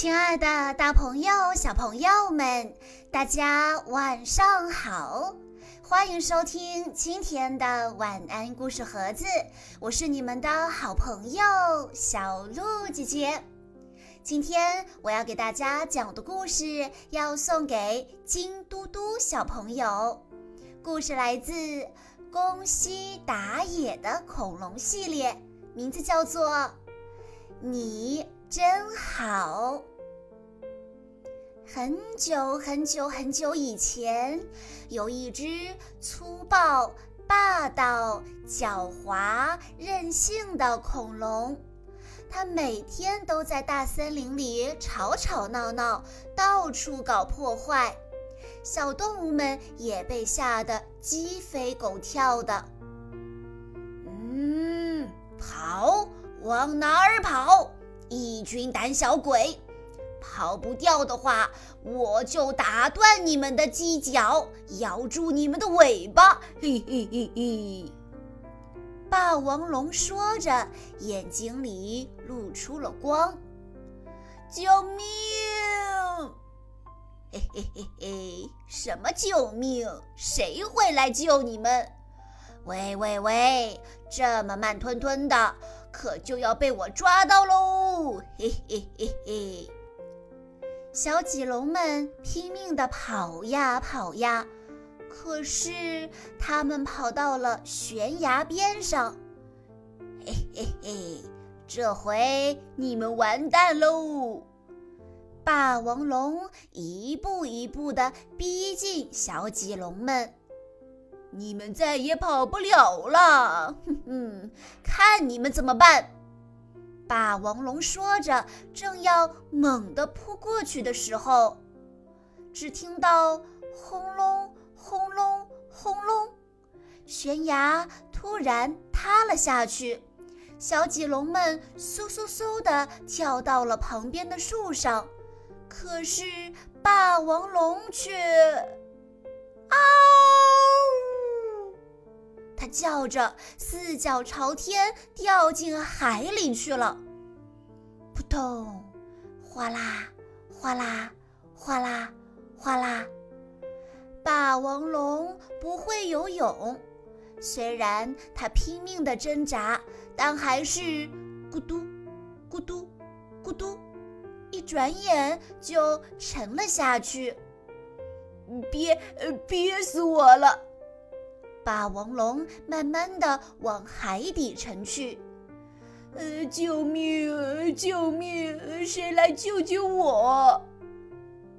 亲爱的，大朋友、小朋友们，大家晚上好！欢迎收听今天的晚安故事盒子，我是你们的好朋友小鹿姐姐。今天我要给大家讲的故事要送给金嘟嘟小朋友，故事来自宫西达也的恐龙系列，名字叫做《你》。真好。很久很久很久以前，有一只粗暴、霸道、狡猾、任性的恐龙，它每天都在大森林里吵吵闹闹，到处搞破坏，小动物们也被吓得鸡飞狗跳的。嗯，跑，往哪儿跑？一群胆小鬼，跑不掉的话，我就打断你们的犄角，咬住你们的尾巴！嘿嘿嘿嘿！霸王龙说着，眼睛里露出了光。救命！嘿嘿嘿嘿！什么救命？谁会来救你们？喂喂喂！这么慢吞吞的。可就要被我抓到喽！嘿嘿嘿嘿，小棘龙们拼命地跑呀跑呀，可是他们跑到了悬崖边上。嘿嘿嘿，这回你们完蛋喽！霸王龙一步一步地逼近小棘龙们。你们再也跑不了了，哼哼，看你们怎么办！霸王龙说着，正要猛地扑过去的时候，只听到轰隆轰隆轰隆，悬崖突然塌了下去，小脊龙们嗖嗖嗖地跳到了旁边的树上，可是霸王龙却，啊！叫着，四脚朝天，掉进海里去了。扑通，哗啦，哗啦，哗啦，哗啦。霸王龙不会游泳，虽然它拼命地挣扎，但还是咕嘟，咕嘟，咕嘟，一转眼就沉了下去。憋，憋死我了！霸王龙慢慢的往海底沉去，呃，救命！救命！谁来救救我？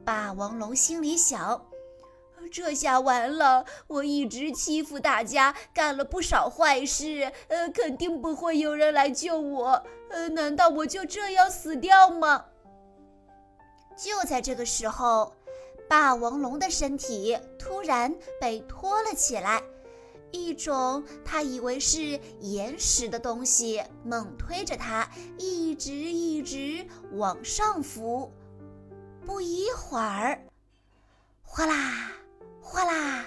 霸王龙心里想：这下完了！我一直欺负大家，干了不少坏事，呃，肯定不会有人来救我。呃，难道我就这样死掉吗？就在这个时候，霸王龙的身体突然被拖了起来。一种他以为是岩石的东西猛推着他，一直一直往上浮。不一会儿，哗啦哗啦，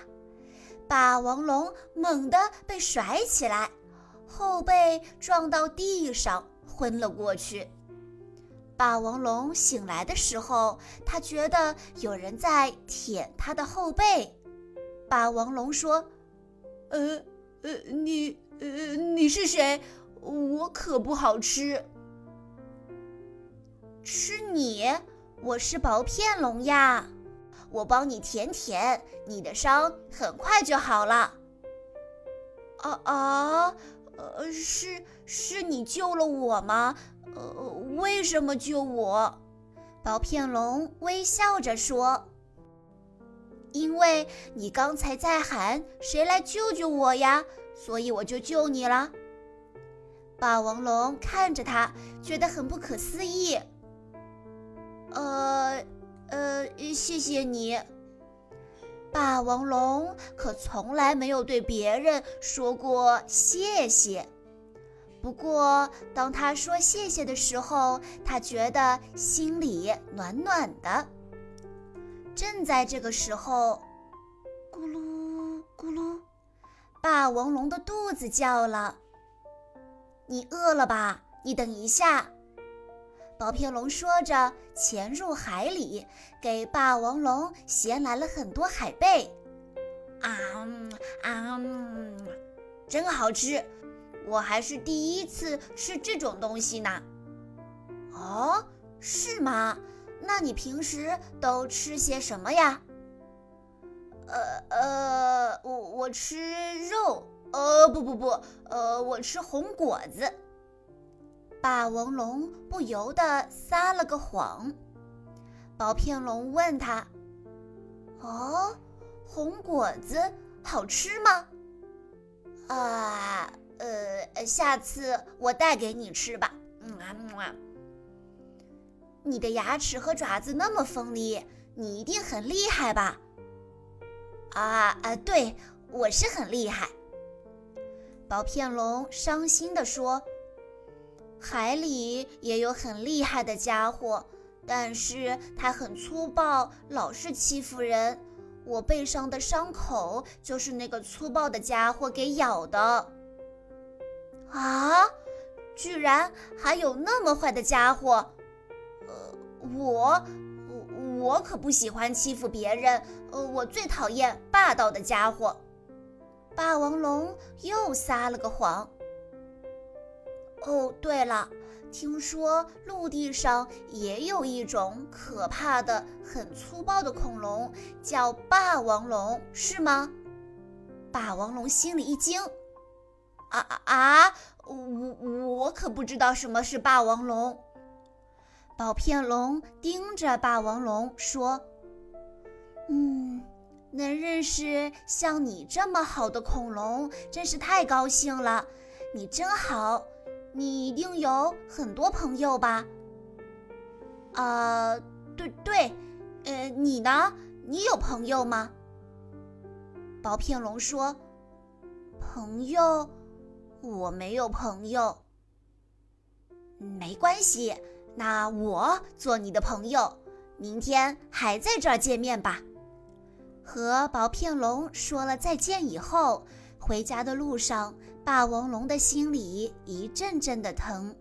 霸王龙猛地被甩起来，后背撞到地上，昏了过去。霸王龙醒来的时候，他觉得有人在舔他的后背。霸王龙说。呃呃，你呃你是谁？我可不好吃。吃你？我是薄片龙呀，我帮你舔舔，你的伤很快就好了。啊啊，呃，是是你救了我吗？呃，为什么救我？薄片龙微笑着说。因为你刚才在喊“谁来救救我呀”，所以我就救你了。霸王龙看着他，觉得很不可思议。呃，呃，谢谢你。霸王龙可从来没有对别人说过谢谢。不过，当他说谢谢的时候，他觉得心里暖暖的。正在这个时候，咕噜咕噜，霸王龙的肚子叫了。你饿了吧？你等一下。薄片龙说着，潜入海里，给霸王龙衔来了很多海贝。啊啊，真好吃！我还是第一次吃这种东西呢。哦，是吗？那你平时都吃些什么呀？呃呃，我我吃肉。呃，不不不，呃，我吃红果子。霸王龙不由得撒了个谎。薄片龙问他：“哦，红果子好吃吗？”啊，呃，下次我带给你吃吧。嗯啊嗯啊。你的牙齿和爪子那么锋利，你一定很厉害吧？啊啊，对，我是很厉害。薄片龙伤心地说：“海里也有很厉害的家伙，但是他很粗暴，老是欺负人。我背上的伤口就是那个粗暴的家伙给咬的。”啊！居然还有那么坏的家伙！我我我可不喜欢欺负别人。呃，我最讨厌霸道的家伙。霸王龙又撒了个谎。哦，对了，听说陆地上也有一种可怕的、很粗暴的恐龙，叫霸王龙，是吗？霸王龙心里一惊。啊啊啊！我我可不知道什么是霸王龙。宝片龙盯着霸王龙说：“嗯。”能认识像你这么好的恐龙，真是太高兴了。你真好，你一定有很多朋友吧？啊，对对，呃，你呢？你有朋友吗？薄片龙说：“朋友，我没有朋友。没关系，那我做你的朋友。明天还在这儿见面吧。”和薄片龙说了再见以后，回家的路上，霸王龙的心里一阵阵的疼。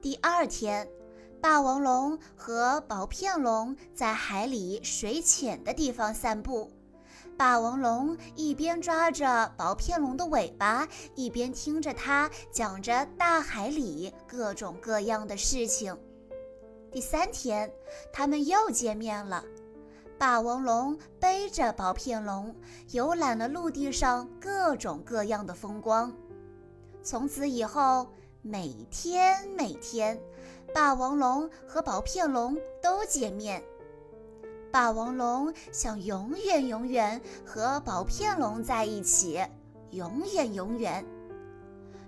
第二天，霸王龙和薄片龙在海里水浅的地方散步。霸王龙一边抓着薄片龙的尾巴，一边听着它讲着大海里各种各样的事情。第三天，他们又见面了。霸王龙背着薄片龙，游览了陆地上各种各样的风光。从此以后，每天每天，霸王龙和薄片龙都见面。霸王龙想永远永远和薄片龙在一起，永远永远。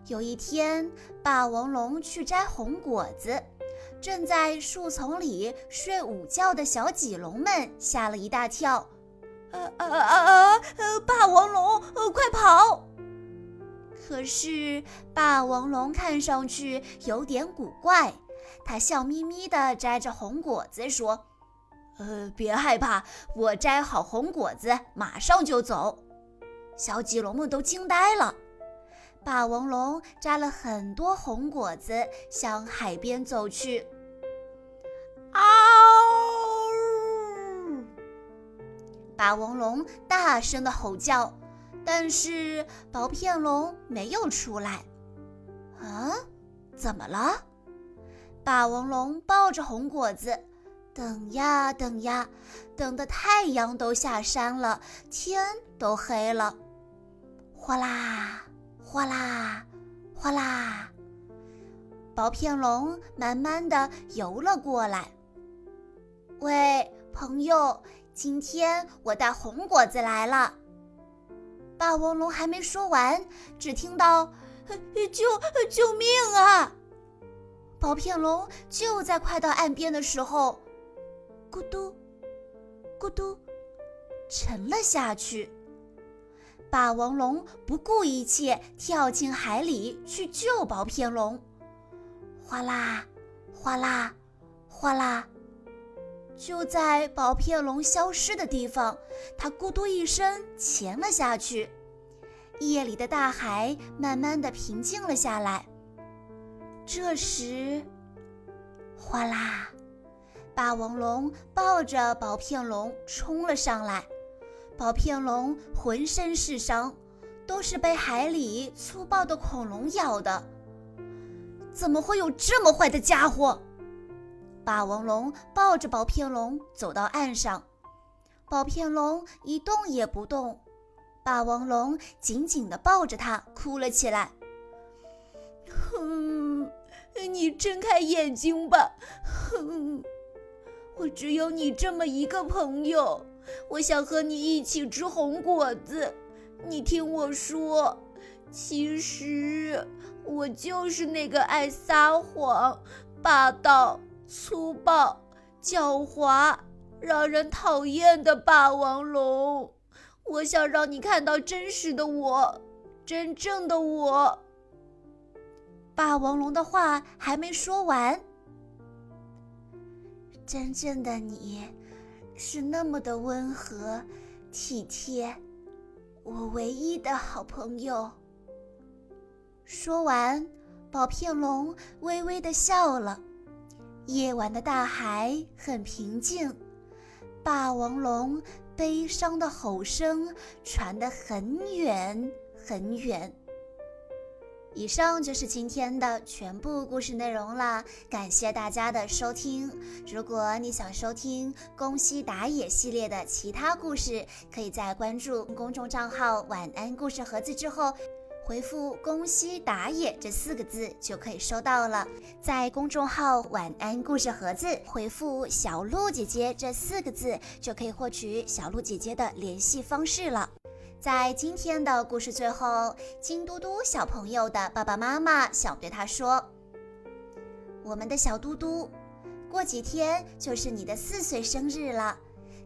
有一天，霸王龙去摘红果子。正在树丛里睡午觉的小棘龙们吓了一大跳，呃呃呃呃呃！霸王龙，快跑！可是霸王龙看上去有点古怪，他笑眯眯地摘着红果子说：“呃，别害怕，我摘好红果子马上就走。”小棘龙们都惊呆了。霸王龙摘了很多红果子，向海边走去。嗷！霸王龙大声的吼叫，但是薄片龙没有出来。啊？怎么了？霸王龙抱着红果子，等呀等呀，等的太阳都下山了，天都黑了。哗啦！哗啦，哗啦！薄片龙慢慢的游了过来。喂，朋友，今天我带红果子来了。霸王龙还没说完，只听到“救救命啊！”薄片龙就在快到岸边的时候，咕嘟，咕嘟，沉了下去。霸王龙不顾一切跳进海里去救薄片龙，哗啦，哗啦，哗啦！就在薄片龙消失的地方，它咕嘟一声潜了下去。夜里的大海慢慢的平静了下来。这时，哗啦！霸王龙抱着薄片龙冲了上来，薄片龙浑身是伤，都是被海里粗暴的恐龙咬的。怎么会有这么坏的家伙？霸王龙抱着薄片龙走到岸上，薄片龙一动也不动。霸王龙紧紧地抱着它，哭了起来。哼，你睁开眼睛吧。哼，我只有你这么一个朋友，我想和你一起吃红果子。你听我说，其实我就是那个爱撒谎、霸道、粗暴、狡猾、让人讨厌的霸王龙。我想让你看到真实的我，真正的我。霸王龙的话还没说完，真正的你，是那么的温和、体贴，我唯一的好朋友。说完，宝片龙微微的笑了。夜晚的大海很平静，霸王龙。悲伤的吼声传得很远很远。以上就是今天的全部故事内容了，感谢大家的收听。如果你想收听宫西达也系列的其他故事，可以在关注公众账号“晚安故事盒子”之后。回复“宫西达也”这四个字就可以收到了。在公众号“晚安故事盒子”回复“小鹿姐姐”这四个字就可以获取小鹿姐姐的联系方式了。在今天的故事最后，金嘟嘟小朋友的爸爸妈妈想对他说：“我们的小嘟嘟，过几天就是你的四岁生日了。”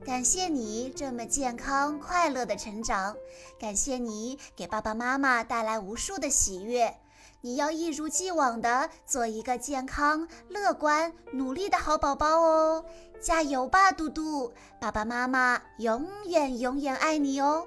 感谢你这么健康快乐的成长，感谢你给爸爸妈妈带来无数的喜悦。你要一如既往的做一个健康、乐观、努力的好宝宝哦！加油吧，嘟嘟！爸爸妈妈永远永远爱你哦！